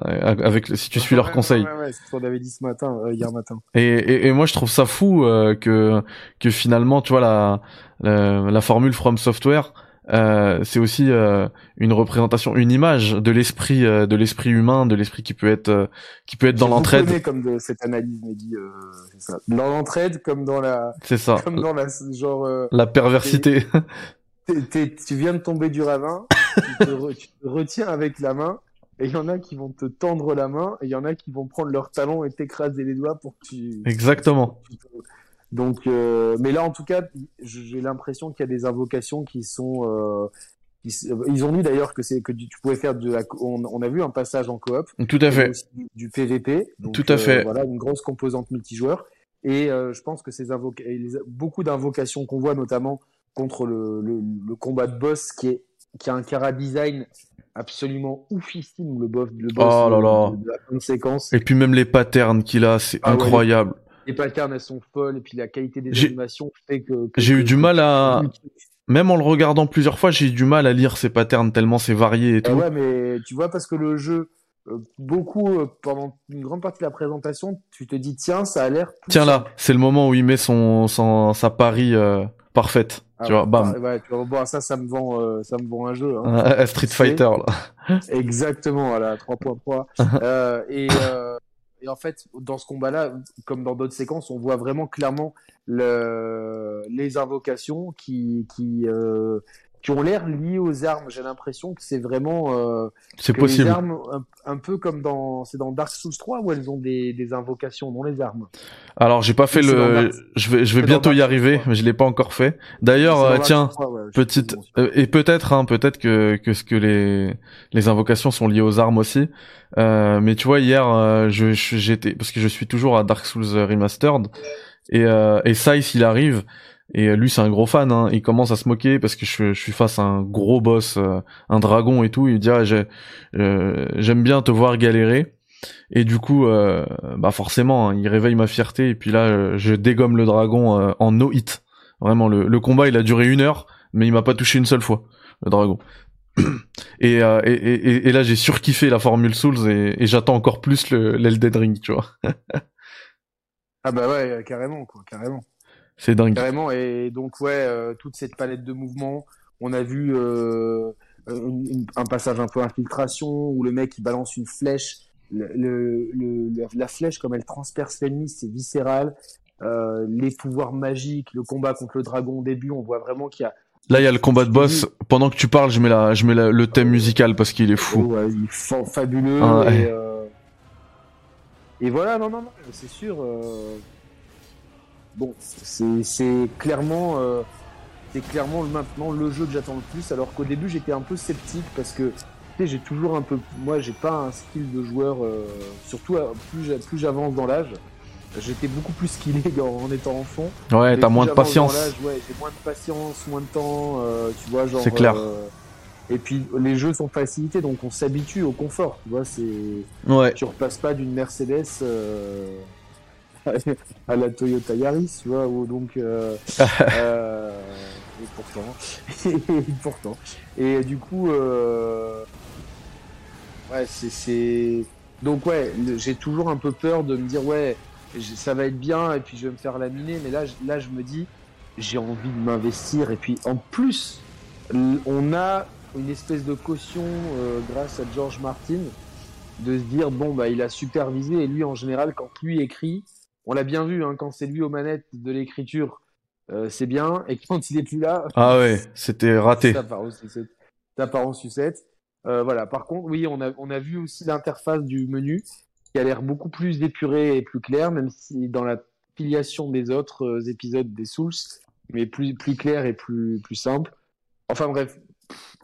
Euh, Avec, si tu suis leurs Ouais, conseils. Ouais, ouais, c'est ce qu'on avait dit ce matin, euh, hier matin. Et, et, et moi je trouve ça fou euh, que que finalement tu vois la la, la formule From Software euh, c'est aussi euh, une représentation une image de l'esprit euh, de l'esprit humain de l'esprit qui peut être euh, qui peut être dans l'entraide comme de cette analyse, Mehdi, euh, c'est ça. Dans l'entraide, comme dans la, c'est ça comme dans la, genre, euh, la perversité t'es- t'es- tu viens de tomber du ravin, tu te, re- tu te retiens avec la main, et il y en a qui vont te tendre la main, et il y en a qui vont prendre leur talon et t'écraser les doigts pour que tu. exactement Donc, euh, mais là, en tout cas, j'ai l'impression qu'il y a des invocations qui sont. euh, qui s- ils ont dit d'ailleurs que c'est que tu pouvais faire de la. On, on a vu un passage en coop. tout à fait aussi du, PVP. Donc, Tout à euh, fait. voilà, une grosse composante multijoueur. Et euh, je pense que ces invoca- et les- beaucoup d'invocations qu'on voit, notamment contre le, le, le combat de boss, qui est qui a un cara design absolument oufissime, le boss, le boss Oh là de- là. de, de la fin de séquence. et puis même les patterns qu'il a c'est Ah ouais, incroyable Les patterns, elles sont folles, et puis la qualité des animations fait que. que- j'ai eu du mal à même en le regardant plusieurs fois j'ai eu du mal à lire ces patterns tellement c'est varié et Ah tout ouais, mais tu vois, parce que le jeu, euh, beaucoup, euh, pendant une grande partie de la présentation, tu te dis, tiens, ça a l'air. tiens là c'est le moment où il met son, son sa pari euh, parfaite Ah tu vois bam Ouais, tu vois, bon, ça, ça me vend, euh, ça me vend un jeu. Hein. Street Fighter là. Exactement, voilà, 3.3. euh, et, euh, et en fait, dans ce combat-là, comme dans d'autres séquences, on voit vraiment clairement le, les invocations qui, qui, euh, qui ont l'air liées aux armes. J'ai l'impression que c'est vraiment euh, C'est possible. les armes, un, un peu comme dans, c'est dans Dark Souls 3 où elles ont des, des invocations, non les armes. Alors j'ai pas fait dans le, je vais je vais bientôt dans y arriver, 3. mais je l'ai pas encore fait. D'ailleurs, dans euh, tiens, Souls 3, ouais, je petite sais, bon, euh, et peut-être hein, peut-être que que ce que les les invocations sont liées aux armes aussi. Euh, mais tu vois hier, euh, je je- j'étais parce que je suis toujours à Dark Souls Remastered et euh, et Sice il arrive et lui c'est un gros fan. Hein, il commence à se moquer parce que je, je suis face à un gros boss, euh, un dragon et tout. Il dit ah, euh, j'aime bien te voir galérer. Et du coup, euh, bah forcément, hein, il réveille ma fierté. Et puis là, euh, je dégomme le dragon euh, en no hit. Vraiment, le, le combat, il a duré une heure, mais il m'a pas touché une seule fois, le dragon. et, euh, et, et, et là, j'ai surkiffé la formule Souls et, j'attends encore plus le l'Elden Ring, tu vois. Ah bah ouais, euh, carrément, quoi, carrément. C'est dingue. Carrément, et donc ouais, euh, toute cette palette de mouvements, on a vu euh, une- un passage un peu infiltration où le mec il balance une flèche, le, le- le- la- flèche comme elle transperce l'ennemi, c'est viscéral. Euh, les pouvoirs magiques, le combat contre le dragon au début, on voit vraiment qu'il y a Là, il y a le combat de boss. Pendant que tu parles, je mets la, je mets la- le thème musical parce qu'il est fou. Ouais, il est fa- fabuleux. Ah ouais. et, euh, et voilà, non, non, non, c'est sûr. euh, Bon, c'est clairement, euh, c'est clairement le- maintenant le jeu que j'attends le plus. Alors qu'au début, j'étais un peu sceptique parce que tu sais, j'ai toujours un peu, moi, j'ai pas un skill de joueur. euh, surtout euh, plus plus j'avance dans l'âge, j'étais beaucoup plus skillé en, en étant enfant. Ouais, t'as moins de patience. Ouais, j'ai moins de patience, moins de temps. euh, tu vois, genre. C'est clair. euh, Et puis les jeux sont facilités, donc on s'habitue au confort. Tu vois, c'est. Ouais. Tu repasses pas d'une Mercedes euh, à la Toyota Yaris, tu vois, ou donc. Euh, euh, et pourtant, et pourtant. Et du coup, euh, ouais, c'est, c'est. Donc ouais, j'ai toujours un peu peur de me dire ouais, ça va être bien et puis je vais me faire laminer. Mais là, là, je me dis, j'ai envie de m'investir et puis en plus, on a une espèce de caution euh, grâce à George Martin de se dire bon bah il a supervisé et lui en général quand lui écrit, on l'a bien vu hein, quand c'est lui aux manettes de l'écriture, euh, c'est bien et quand il est plus là, Ah ouais, c'était raté. ça part en sucette. Ça part en sucette. Euh, voilà. Par contre, oui, on a, on a vu aussi l'interface du menu qui a l'air beaucoup plus épurée et plus claire, même si dans la filiation des autres euh, épisodes des Souls, mais plus, plus clair et plus, plus simple. Enfin bref.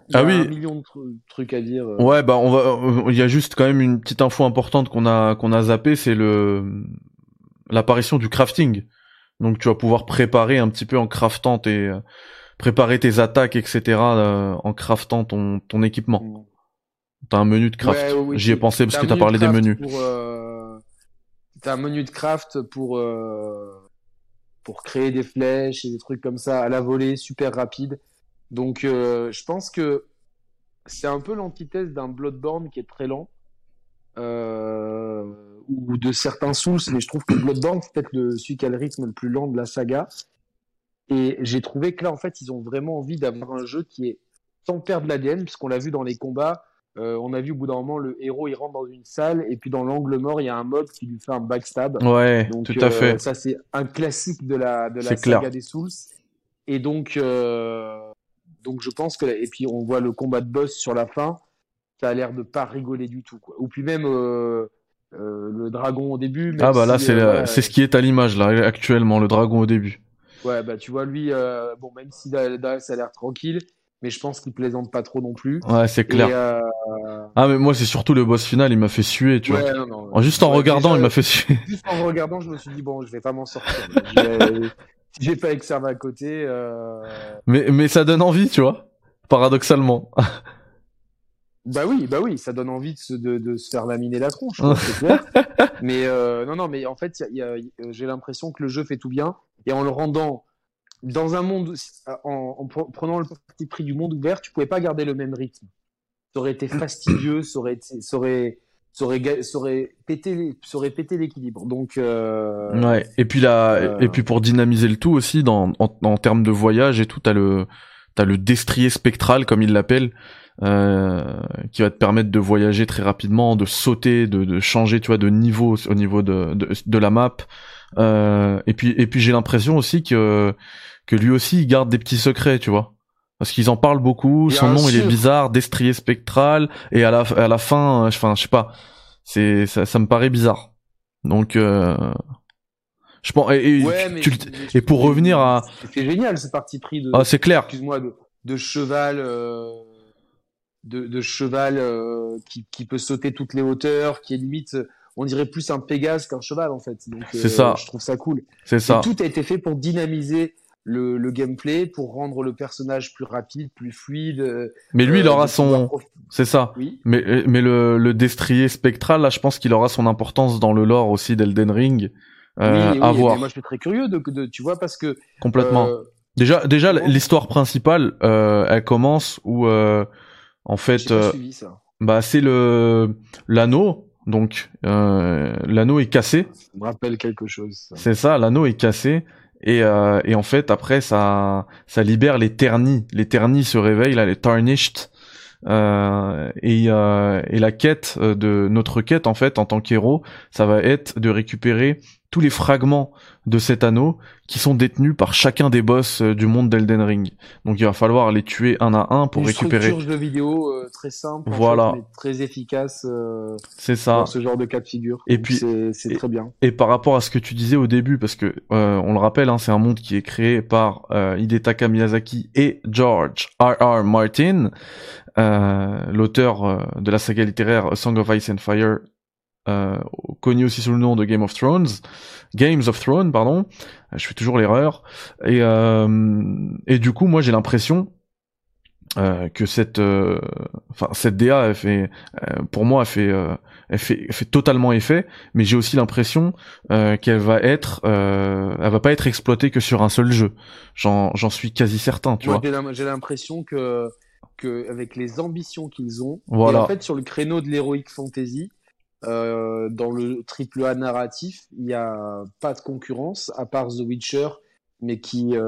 Il y Ah a oui. un million de tru- trucs à dire. euh. Ouais, bah on va. Il y a juste quand même une petite info importante qu'on a qu'on a zappé, c'est le l'apparition du crafting. Donc tu vas pouvoir préparer un petit peu en craftant tes euh, préparer tes attaques, etc. euh, en craftant ton ton équipement. T'as un menu de craft. Ouais, oui, J'y ai pensé parce que t'as parlé de des menus. Euh, T'as un menu de craft pour, euh, pour créer des flèches et des trucs comme ça à la volée, super rapide. Donc, euh, je pense que c'est un peu l'antithèse d'un Bloodborne qui est très lent. Euh, ou de certains Souls, mais je trouve que Bloodborne, c'est peut-être le, celui qui a le rythme le plus lent de la saga. Et j'ai trouvé que là, en fait, ils ont vraiment envie d'avoir un jeu qui est sans perdre l'ADN, puisqu'on l'a vu dans les combats. Euh, on a vu au bout d'un moment, le héros il rentre dans une salle, et puis dans l'angle mort, il y a un mob qui lui fait un backstab. Ouais, Donc, tout à euh, fait. Ça, c'est un classique de la, de la saga clair. des Souls. Et donc, euh, donc, je pense que. Et puis, on voit le combat de boss sur la fin. Ça a l'air de pas rigoler du tout. Quoi. Ou puis même euh, le dragon au début. Ah bah là si, c'est euh, c'est ce qui est à l'image là actuellement le dragon au début. Ouais, bah tu vois, lui, euh, bon, même si ça a l'air tranquille, mais je pense qu'il plaisante pas trop non plus. Ouais, c'est clair. Et, euh, Ah mais moi c'est surtout le boss final, il m'a fait suer, tu vois. non, non. Juste en Ouais, regardant, déjà, il m'a fait suer. Juste en regardant, je me suis dit, bon, je vais pas m'en sortir. J'ai pas Exerve à côté. Euh... Mais mais ça donne envie, tu vois. Paradoxalement. Bah oui, bah oui, ça donne envie de se, de, de se faire laminer la tronche, c'est clair. mais euh, non, non, mais en fait, il y a- il y a- euh, j'ai l'impression que le jeu fait tout bien et en le rendant dans un monde, en, en pre- prenant le parti pris du monde ouvert, tu pouvais pas garder le même rythme. Ça aurait été fastidieux, ça aurait, été- ça aurait, ça aurait, ga- ça aurait pété, les- ça aurait pété l'équilibre. Donc, euh, Ouais. Et puis là, Euh. et puis pour dynamiser le tout aussi, dans en, en termes de voyage et tout, t'as le t'as le destrier spectral comme il l'appelle, euh, qui va te permettre de voyager très rapidement, de sauter, de, de changer, tu vois, de niveau au niveau de de, de la map. Euh, et puis et puis j'ai l'impression aussi que que lui aussi il garde des petits secrets, tu vois. Parce qu'ils en parlent beaucoup, Bien son nom il est bizarre, destrier spectral, et à la à la fin, euh, enfin je sais pas, c'est ça, ça me paraît bizarre. Donc euh, je pense et, et ouais, tu- mais, tu le- mais- et pour revenir à c'est génial ce parti pris de, ah c'est clair. excuse-moi, de, de cheval, euh, de, de cheval euh, qui, qui peut sauter toutes les hauteurs, qui est limite, euh, on dirait plus un Pégase qu'un cheval en fait. Donc, C'est ça. Je trouve ça cool. C'est ça. tout a été fait pour dynamiser le, le gameplay, pour rendre le personnage plus rapide, plus fluide. euh, Mais lui il euh, aura pouvoir son c'est ça. Oui. Mais mais le le destrier spectral là, je pense qu'il aura son importance dans le lore aussi d'Elden Ring. Euh, oui, oui, à voir moi je suis très curieux de, de tu vois parce que complètement. euh, Déjà déjà l'histoire principale, euh, elle commence où euh, en fait euh, suivi ça. bah c'est le l'anneau. Donc euh, l'anneau est cassé. Ça me rappelle quelque chose. c'est ça l'anneau est cassé. Et euh, et en fait après ça ça libère les ternis. Les ternis se réveillent là les tarnished euh, et euh, et la quête euh, de notre quête en fait en tant qu'héros ça va être de récupérer tous les fragments de cet anneau qui sont détenus par chacun des boss euh, du monde d'Elden Ring donc il va falloir les tuer un à un pour Une récupérer structure jeu vidéo euh, très simple, en Voilà. fait, mais très efficace euh, c'est ça dans ce genre de cas de figure. Et Donc, puis- c'est très bien. Et par rapport à ce que tu disais au début, parce que euh, on le rappelle, hein, c'est un monde qui est créé par euh, Hidetaka Miyazaki et George R. R. Martin, l'auteur euh, de la saga littéraire A Song of Ice and Fire, euh, connu aussi sous le nom de Game of Thrones, Games of Thrones, pardon. Je fais toujours l'erreur. Et euh, et du coup, moi, j'ai l'impression euh, que cette, euh, enfin cette DA, elle fait, euh, pour moi, elle fait, elle fait, elle fait totalement effet. Mais j'ai aussi l'impression qu'elle va être, elle va pas être exploitée que sur un seul jeu. J'en, j'en suis quasi certain, tu vois. J'ai l'impression que, que avec les ambitions qu'ils ont, voilà. et en fait sur le créneau de l'heroic fantasy, dans le triple A narratif, il n'y a pas de concurrence à part The Witcher, mais qui est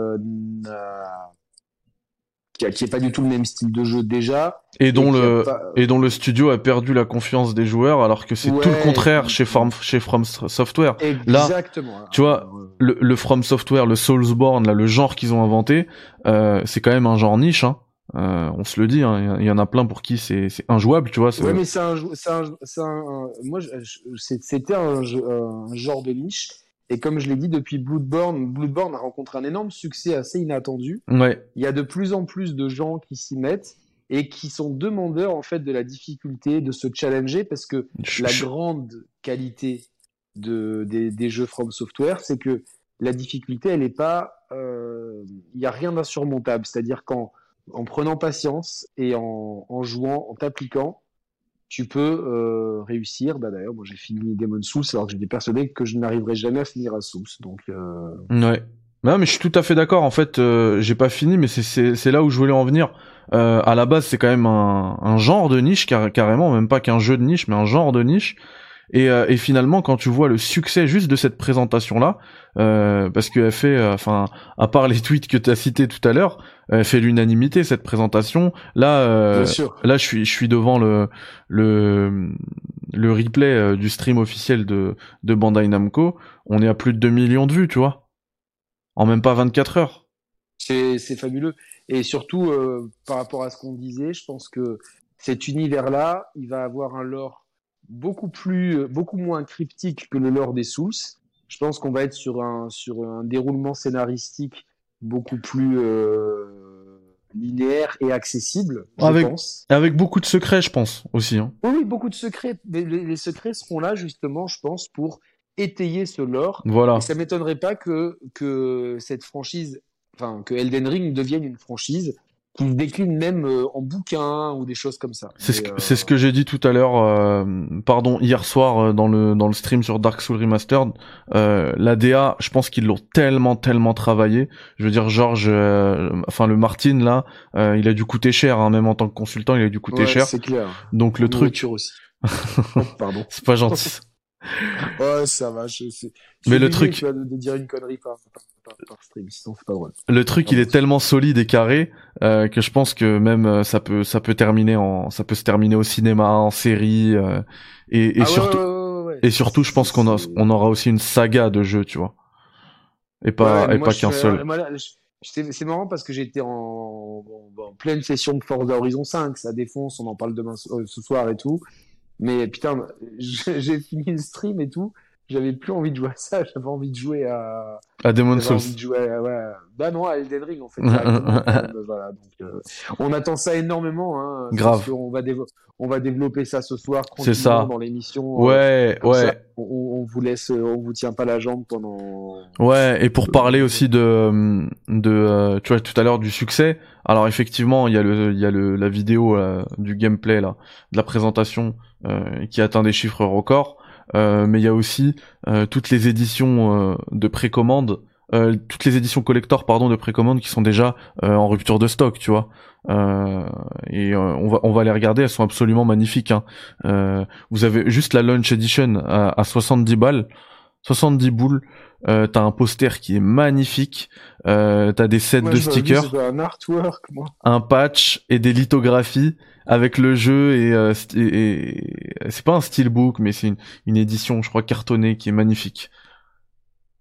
pas du tout le même style de jeu déjà. Et dont le et dont le studio a perdu la confiance des joueurs alors que c'est tout le contraire chez From chez From Software. Exactement. Là, tu vois, le, le From Software, le Soulsborne, là, le genre qu'ils ont inventé, euh, c'est quand même un genre niche. Hein. Euh, on se le dit, hein, il y en a plein pour qui c'est injouable, tu vois. Ouais, mais c'est un, un, un, moi, c'était un, un genre de niche et comme je l'ai dit, depuis Bloodborne, Bloodborne a rencontré un énorme succès assez inattendu. Ouais. Il y a de plus en plus de gens qui s'y mettent et qui sont demandeurs en fait de la difficulté de se challenger parce que la grande qualité de, des, jeux From Software, c'est que la difficulté, elle n'est pas, euh, il n'y a rien d'insurmontable. C'est-à-dire qu'en en prenant patience et en, en jouant, en t'appliquant, tu peux euh, réussir. Bah, D'ailleurs, moi j'ai fini Demon Souls alors que j'étais persuadé que je n'arriverais jamais à finir à Souls. Donc, euh... Ouais. Non, mais je suis tout à fait d'accord. En fait, euh, j'ai pas fini, mais c'est là où je voulais en venir. Euh, à la base, c'est quand même un, un, genre de niche, car carrément, même pas qu'un jeu de niche, mais un genre de niche. Et, euh, et, finalement, quand tu vois le succès juste de cette présentation-là, euh, parce qu'elle fait, euh, enfin, à part les tweets que tu as cités tout à l'heure, elle fait l'unanimité cette présentation. Là, euh, là, je suis, je suis devant le le le replay euh, du stream officiel de de Bandai Namco. On est à plus de 2 millions de vues, tu vois, en même pas 24 heures. C'est c'est fabuleux. Et surtout par rapport à ce qu'on disait, je pense que cet univers-là, il va avoir un lore beaucoup plus, euh, beaucoup moins cryptique que le lore des Souls. Je pense qu'on va être sur un, sur un déroulement scénaristique beaucoup plus euh, linéaire et accessible, je avec, pense. Avec beaucoup de secrets, je pense, aussi. Hein. Oui, beaucoup de secrets. Les, les, secrets seront là, justement, je pense, pour étayer ce lore. Voilà. Et ça m'étonnerait pas que, que cette franchise, enfin, que Elden Ring devienne une franchise qui décline même euh, en bouquin ou des choses comme ça. C'est ce, que, c'est ce que j'ai dit tout à l'heure, euh, pardon, hier soir euh, dans le dans le stream sur Dark Souls Remastered. Euh, la DA, je pense qu'ils l'ont tellement tellement travaillé. Je veux dire, George, enfin le Martin là, il a dû coûter cher, hein, même en tant que consultant, il a dû coûter ouais, cher. C'est clair. Donc le truc. Aussi. pardon. c'est pas gentil. Ouais, ça va. Je, je Mais le truc. De dire une connerie par, par, par stream, sinon c'est pas drôle. Le truc, il est tellement solide et carré euh, que je pense que même euh, ça peut, ça peut terminer en, ça peut se terminer au cinéma, en série, euh, et, et ah, surtout, ouais, ouais, et surtout, je pense qu'on a, on aura aussi une saga de jeux, tu vois, et pas, et pas qu'un seul. C'est marrant parce que j'étais en, en, en, pleine session de Forza Horizon 5, ça défonce, on en parle demain euh, ce soir et tout. Mais putain, j'ai fini le stream et tout. J'avais plus envie de jouer à ça. J'avais envie de jouer à. À Demon's Souls. Envie de jouer à, ouais. Bah non, à Elden Ring en fait. voilà, donc, euh, on attend ça énormément. Hein, Grave. On va, on va développer ça ce soir. C'est ça. Dans l'émission. Ouais, euh, ouais. Ça, on, on, vous laisse, on vous tient pas la jambe pendant. Ouais, et pour parler aussi de, de, euh, tu vois, tout à l'heure du succès. Alors effectivement, il y a le, il y a le, la vidéo euh, du gameplay là, de la présentation euh, qui atteint des chiffres records. Euh, mais il y a aussi euh, toutes les éditions euh, de précommande, toutes les éditions collector pardon de précommande qui sont déjà en rupture de stock, tu vois. et on va on va les regarder, elles sont absolument magnifiques. Hein. vous avez juste la launch edition à, à 70 balles, 70 boules. Euh, t'as un poster qui est magnifique. Euh, t'as des sets moi, de stickers, un artwork, moi. un patch et des lithographies avec le jeu et, euh, et, et c'est pas un steelbook mais c'est une, une, édition je crois cartonnée qui est magnifique.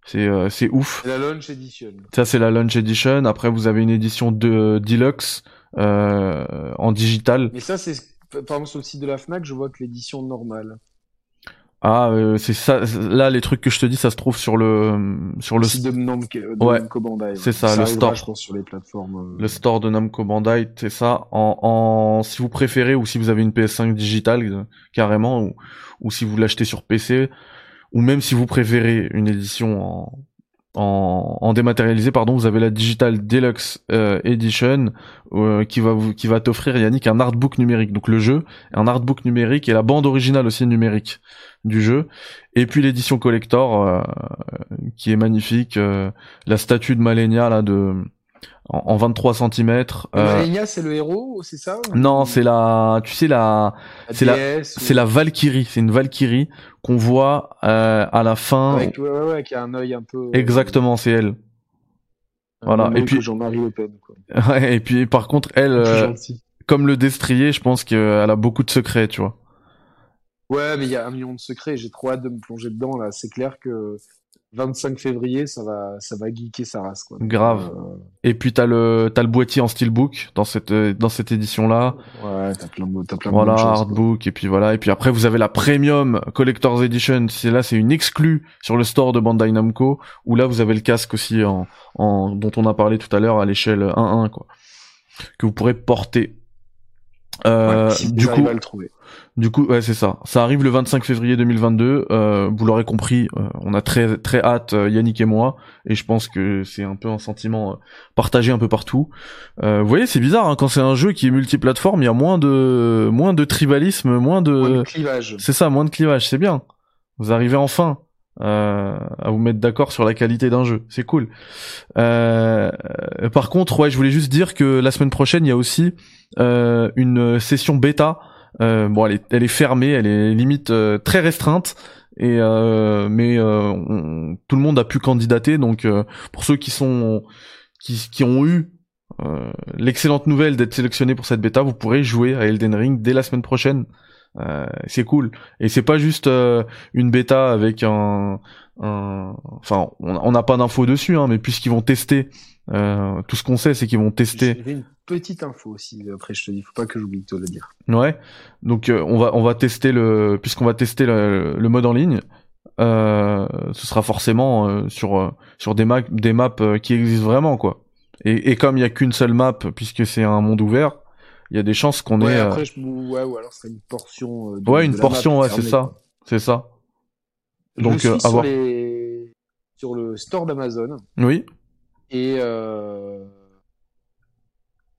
C'est euh, c'est ouf. La launch edition. Ça c'est la launch edition. Après vous avez une édition de deluxe euh, en digital. Mais ça c'est par exemple sur le site de la Fnac je vois que l'édition normale. Ah, euh, c'est ça. Là, les trucs que je te dis, ça se trouve sur le sur le site de, Namco, de ouais, Namco Bandai. C'est ça, ça le store. Je pense sur les plateformes. Le store de Namco Bandai, c'est ça. En, en si vous préférez ou si vous avez une PS5 digitale euh, carrément ou, ou si vous l'achetez sur PC ou même si vous préférez une édition en en, en dématérialisé pardon vous avez la Digital Deluxe euh, Edition euh, qui va qui va t'offrir Yannick un artbook numérique. Donc le jeu un artbook numérique et la bande originale aussi numérique du jeu. Et puis l'édition collector euh, qui est magnifique la statue de Malenia là de en, 23 cm. Euh... c'est le héros, c'est ça Non, c'est la, tu sais la, c'est la, c'est la Valkyrie, c'est une Valkyrie qu'on voit euh, à la fin. ouais, ouais, ouais, qui a un œil un peu. Euh, Exactement, c'est elle. Voilà. Et puis Jean-Marie Le Pen. Ouais, et puis par contre, elle, euh, comme le destrier, je pense qu'elle a beaucoup de secrets, tu vois. Ouais, mais il y a un million de secrets. J'ai trop hâte de me plonger dedans là. C'est clair que 25 février, ça va, ça va geeker sa race, quoi. Grave. Euh, et puis t'as le, t'as le boîtier en steelbook dans cette, dans cette édition-là. Ouais, t'as plein t'as plein voilà, de Voilà, artbook, et puis voilà. Et puis après, vous avez la premium Collector's Edition. C'est là, c'est une exclue sur le store de Bandai Namco, où là, vous avez le casque aussi en, en, dont on a parlé tout à l'heure à l'échelle 1-1, quoi. Que vous pourrez porter. Euh, du coup, le trouver. Du coup, ouais, c'est ça. Ça arrive le 25 février 2022. Euh, vous l'aurez compris, euh, on a très très hâte, euh, Yannick et moi, et je pense que c'est un peu un sentiment partagé un peu partout. vous voyez, c'est bizarre hein, quand c'est un jeu qui est multiplateforme, il y a moins de moins de tribalisme, moins de, moins de clivage. C'est ça, moins de clivage, c'est bien. Vous arrivez enfin à vous mettre d'accord sur la qualité d'un jeu, c'est cool. par contre, ouais, je voulais juste dire que la semaine prochaine, il y a aussi une session bêta euh, bon, elle est, elle est fermée, elle est limite euh, très restreinte. Et euh, mais tout le monde a pu candidater. Donc pour ceux qui sont qui, qui ont eu l'excellente nouvelle d'être sélectionné pour cette bêta, vous pourrez jouer à Elden Ring dès la semaine prochaine. Euh, c'est cool et c'est pas juste une bêta avec un, un... enfin on n'a pas d'infos dessus hein, mais puisqu'ils vont tester euh, tout ce qu'on sait c'est qu'ils vont tester petite info aussi. Après, je te dis, faut pas que j'oublie de le dire. Ouais. Donc, euh, on va on va tester le puisqu'on va tester le, le, mode en ligne. Euh, ce sera forcément euh, sur euh, sur des maps des maps qui existent vraiment quoi. Et, et comme il y a qu'une seule map puisque c'est un monde ouvert, il y a des chances qu'on ouais, ait. Après, je... ouais, ou alors ce serait une portion. De, ouais, une portion, ouais, c'est ça, c'est ça. Donc, je suis sur, les... sur le store d'Amazon. Oui. Et euh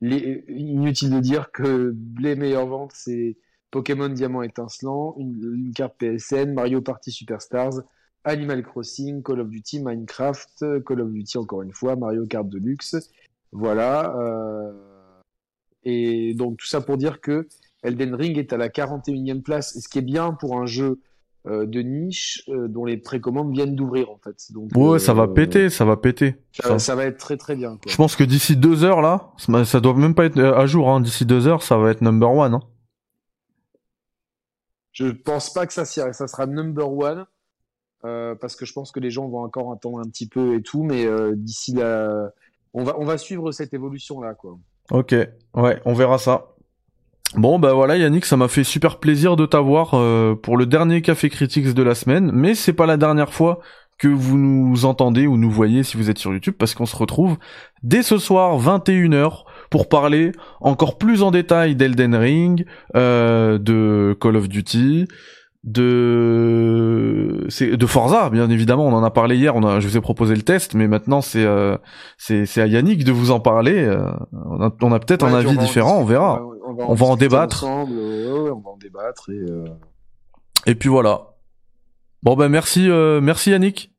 inutile de dire que les meilleures ventes, c'est Pokémon Diamant étincelant, une, carte PSN, Mario Party Superstars, Animal Crossing, Call of Duty, Minecraft, Call of Duty encore une fois, Mario Kart Deluxe. Voilà. Euh, et donc tout ça pour dire que Elden Ring est à la 41e place, ce qui est bien pour un jeu euh, de niche euh, dont les précommandes viennent d'ouvrir en fait. Donc, ouais, ça va euh, péter, ça va péter. Ça, va être très très bien. Je pense que d'ici deux heures là, ça doit même pas être à jour. Hein. D'ici deux heures, ça va être number one. Hein. Je pense pas que ça ça sera number one parce que je pense que les gens vont encore attendre un petit peu et tout, mais d'ici là, on va on va suivre cette évolution là quoi. Ok, ouais, on verra ça. Bon bah voilà Yannick, ça m'a fait super plaisir de t'avoir euh, pour le dernier Café Critics de la semaine, mais c'est pas la dernière fois que vous nous entendez ou nous voyez si vous êtes sur YouTube parce qu'on se retrouve dès ce soir 21h pour parler encore plus en détail d'Elden Ring, euh, de Call of Duty, de c'est de Forza bien évidemment. On en a parlé hier on a je vous ai proposé le test mais maintenant c'est euh, c'est c'est à Yannick de vous en parler euh, on a, on a peut-être un avis différent on verra. on va, en, débattre. on va en débattre et euh... et puis voilà. Bon ben merci euh, merci Yannick.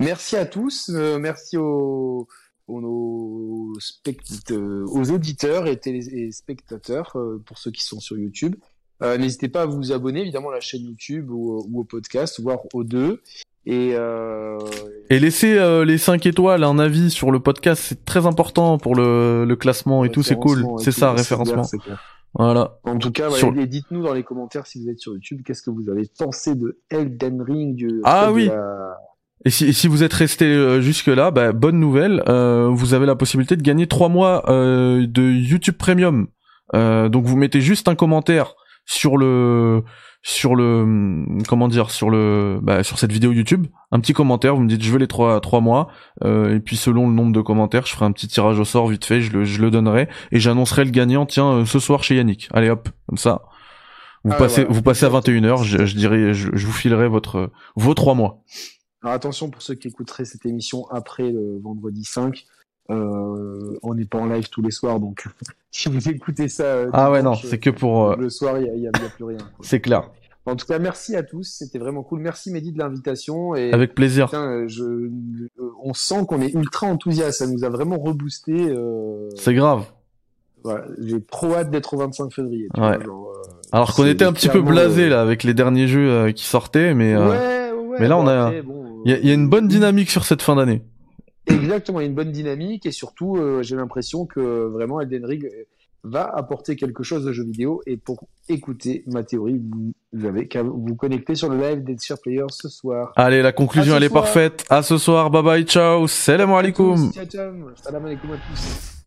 Merci à tous euh, merci aux aux, aux auditeurs et téléspectateurs pour ceux qui sont sur YouTube euh, n'hésitez pas à vous abonner évidemment à la chaîne YouTube ou, au podcast, voire aux deux. Et, euh... et laissez euh, les 5 étoiles, un avis sur le podcast, c'est très important pour le, le classement et tout, c'est cool. C'est ça, référencement. Voilà. En tout cas, dites-nous dans les commentaires si vous êtes sur YouTube, qu'est-ce que vous avez pensé de Elden Ring du Ah oui. Et si, si, vous êtes resté euh, jusque là, bah, bonne nouvelle, euh, vous avez la possibilité de gagner 3 mois euh, de YouTube Premium. donc vous mettez juste un commentaire sur le sur le comment dire sur le bah, sur cette vidéo YouTube. Un petit commentaire vous me dites je veux les trois trois mois. Euh, et puis selon le nombre de commentaires je ferai un petit tirage au sort vite fait je le je le donnerai. Et j'annoncerai le gagnant tiens euh, ce soir chez Yannick. Allez hop comme ça. Vous ah, passez vous passez à 21h je, je dirais je, je, vous filerai votre vos trois mois. Alors attention pour ceux qui écouteraient cette émission après le vendredi 5. Euh, on n'est pas en live tous les soirs, donc si vous écoutez ça. euh, Ah ouais, non, c'est que pour. euh, Le soir, il n'y a, plus rien. C'est clair. En tout cas, merci à tous. C'était vraiment cool. Merci Mehdi de l'invitation. Et Avec plaisir. putain, je, on sent qu'on est ultra enthousiaste. Ça nous a vraiment reboosté. Euh, C'est grave. voilà. J'ai trop hâte d'être au 25 février. tu Ouais. vois, genre, euh, Alors qu'on était un petit peu blasé là avec les derniers jeux euh, qui sortaient, mais euh, ouais, ouais, mais là, bon, on a- après, bon, il y, a- il y a une bonne dynamique sur cette fin d'année. Exactement, il y a une bonne dynamique et surtout, euh, j'ai l'impression que vraiment Elden Ring va apporter quelque chose de jeu vidéo. Et pour écouter ma théorie, vous, vous avez qu'à vous connecter sur le live des Cheer Players ce soir. Allez, la conclusion elle est parfaite. À ce soir. Bye bye. Ciao. Salam alaikum. Salam alaikum à tous.